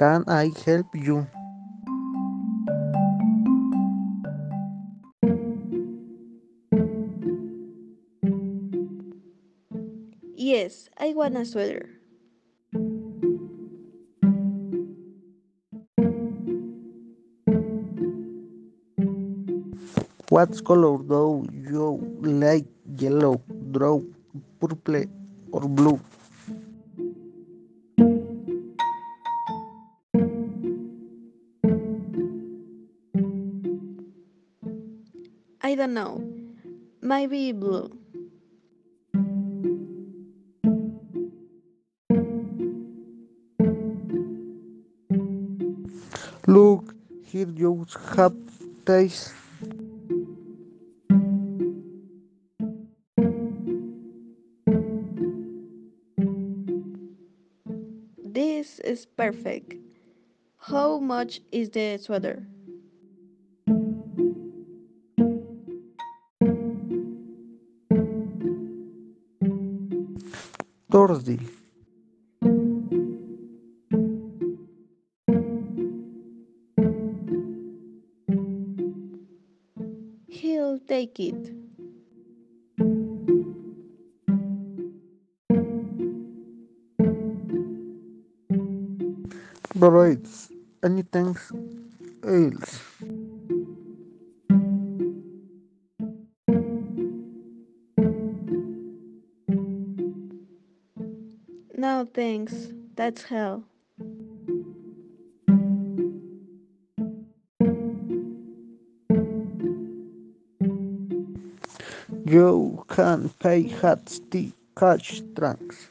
Can I help you? Yes, I want a sweater. What color do you like? Yellow, brown, purple, or blue? I don't know. Maybe blue. Look, here you have taste. This is perfect. How much is the sweater? Thursday. He'll take it. Right. Anything else? No thanks. That's hell. You can pay hats, tea, cash, trunks.